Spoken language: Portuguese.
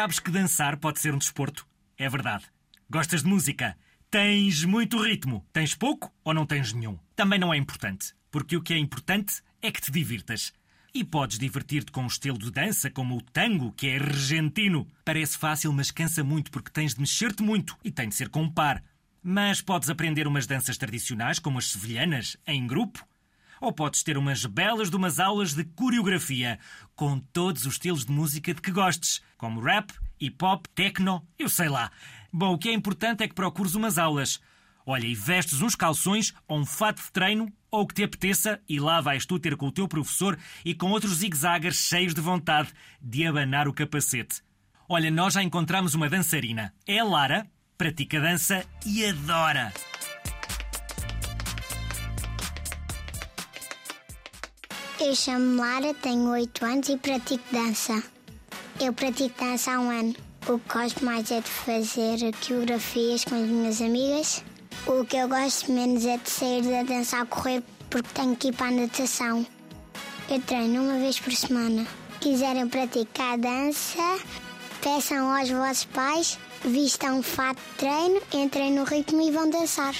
Sabes que dançar pode ser um desporto? É verdade. Gostas de música? Tens muito ritmo. Tens pouco ou não tens nenhum? Também não é importante, porque o que é importante é que te divirtas. E podes divertir-te com um estilo de dança como o tango, que é argentino. Parece fácil, mas cansa muito porque tens de mexer-te muito e tem de ser com um par. Mas podes aprender umas danças tradicionais, como as sevilhanas, em grupo. Ou podes ter umas belas de umas aulas de coreografia, com todos os estilos de música de que gostes, como rap, hip hop, techno, eu sei lá. Bom, o que é importante é que procures umas aulas. Olha, e vestes uns calções ou um fato de treino ou o que te apeteça, e lá vais tu ter com o teu professor e com outros zigue cheios de vontade de abanar o capacete. Olha, nós já encontramos uma dançarina. É a Lara, pratica dança e adora. Eu chamo-me Lara, tenho 8 anos e pratico dança. Eu pratico dança há um ano. O que gosto mais é de fazer coreografias com as minhas amigas o que eu gosto menos é de sair a dançar a correr porque tenho que ir para a natação. Eu treino uma vez por semana. Quiserem praticar dança, peçam aos vossos pais, vistam um fato de treino, entrem no ritmo e vão dançar.